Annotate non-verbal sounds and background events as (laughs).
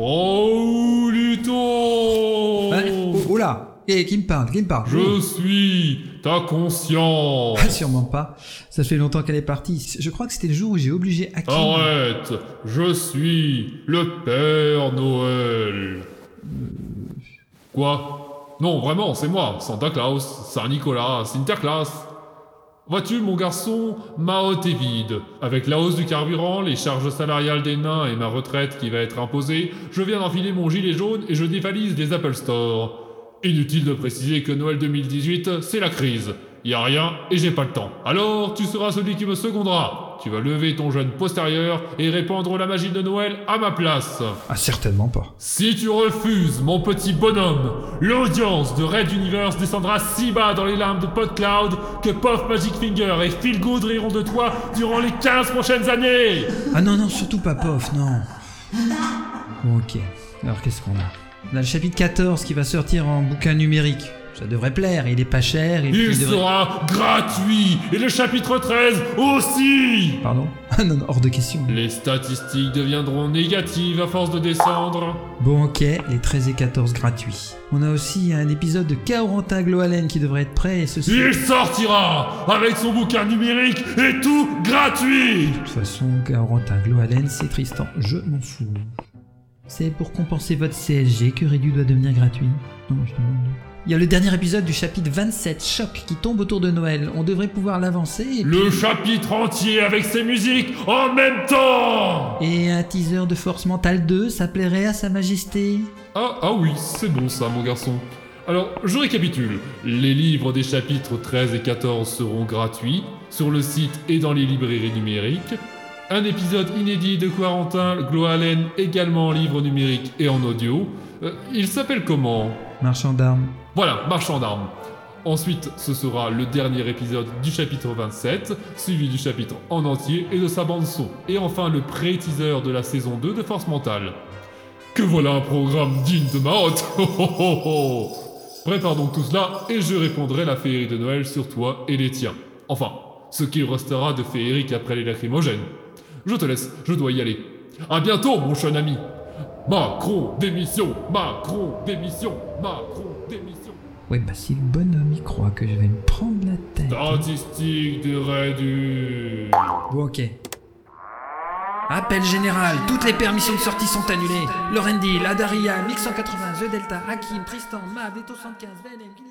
Oh, Luton hein oh, qui eh, me parle Qui me parle. Je suis ta conscience. (laughs) Ah, sûrement pas. Ça fait longtemps qu'elle est partie. Je crois que c'était le jour où j'ai obligé Hakim... Arrête. Je suis le Père Noël. Euh. Quoi? Non, vraiment, c'est moi. Santa Claus, Saint Nicolas, Sinterklaas. Vois-tu, mon garçon, ma hotte est vide. Avec la hausse du carburant, les charges salariales des nains et ma retraite qui va être imposée, je viens d'enfiler mon gilet jaune et je dévalise les Apple Store. Inutile de préciser que Noël 2018, c'est la crise. Y a rien et j'ai pas le temps. Alors, tu seras celui qui me secondera. Tu vas lever ton jeune postérieur et répandre la magie de Noël à ma place. Ah, certainement pas. Si tu refuses, mon petit bonhomme, l'audience de Red Universe descendra si bas dans les larmes de PodCloud que Puff Magic Finger et Phil Good riront de toi durant les 15 prochaines années Ah non, non, surtout pas Pof, non. Bon, ok. Alors, qu'est-ce qu'on a? On a le chapitre 14 qui va sortir en bouquin numérique. Ça devrait plaire, il est pas cher. Et puis Il devrait- sera gratuit Et le chapitre 13 aussi Pardon (laughs) Ah non, non, hors de question. Les statistiques deviendront négatives à force de descendre. Bon, ok, les 13 et 14 gratuits. On a aussi un épisode de Kaorantin Gloalen qui devrait être prêt et ceci. Il sortira avec son bouquin numérique et tout gratuit De toute façon, Kaorantin Gloalen, c'est Tristan, je m'en fous. C'est pour compenser votre CSG que Rédu doit devenir gratuit Non, je demande. Il y a le dernier épisode du chapitre 27, Choc, qui tombe autour de Noël. On devrait pouvoir l'avancer. et Le puis- chapitre entier avec ses musiques en même temps Et un teaser de Force Mentale 2, ça plairait à Sa Majesté Ah, ah oui, c'est bon ça, mon garçon. Alors, je récapitule. Les livres des chapitres 13 et 14 seront gratuits sur le site et dans les librairies numériques. Un épisode inédit de Quarantin Gloalen également en livre numérique et en audio. Euh, il s'appelle comment? Marchand d'armes. Voilà, Marchand d'armes. Ensuite, ce sera le dernier épisode du chapitre 27, suivi du chapitre en entier et de sa bande-son. Et enfin, le pré-teaser de la saison 2 de Force Mentale. Que voilà un programme digne de ma hotte (laughs) Ho, ho, ho, ho. Prépare donc tout cela et je répondrai la féerie de Noël sur toi et les tiens. Enfin, ce qu'il restera de féerique après les lacrymogènes. Je te laisse, je dois y aller. À bientôt, mon jeune ami Macron démission Macron démission Macron démission Ouais, bah si le bonhomme y croit que je vais me prendre la tête. Statistique de Redu. Bon, ok. Appel général, toutes les permissions de sortie sont annulées. Lorendi, la Daria, Mix 180, The Delta, Hakim, Tristan, Mav, 115, VNM, Kilita.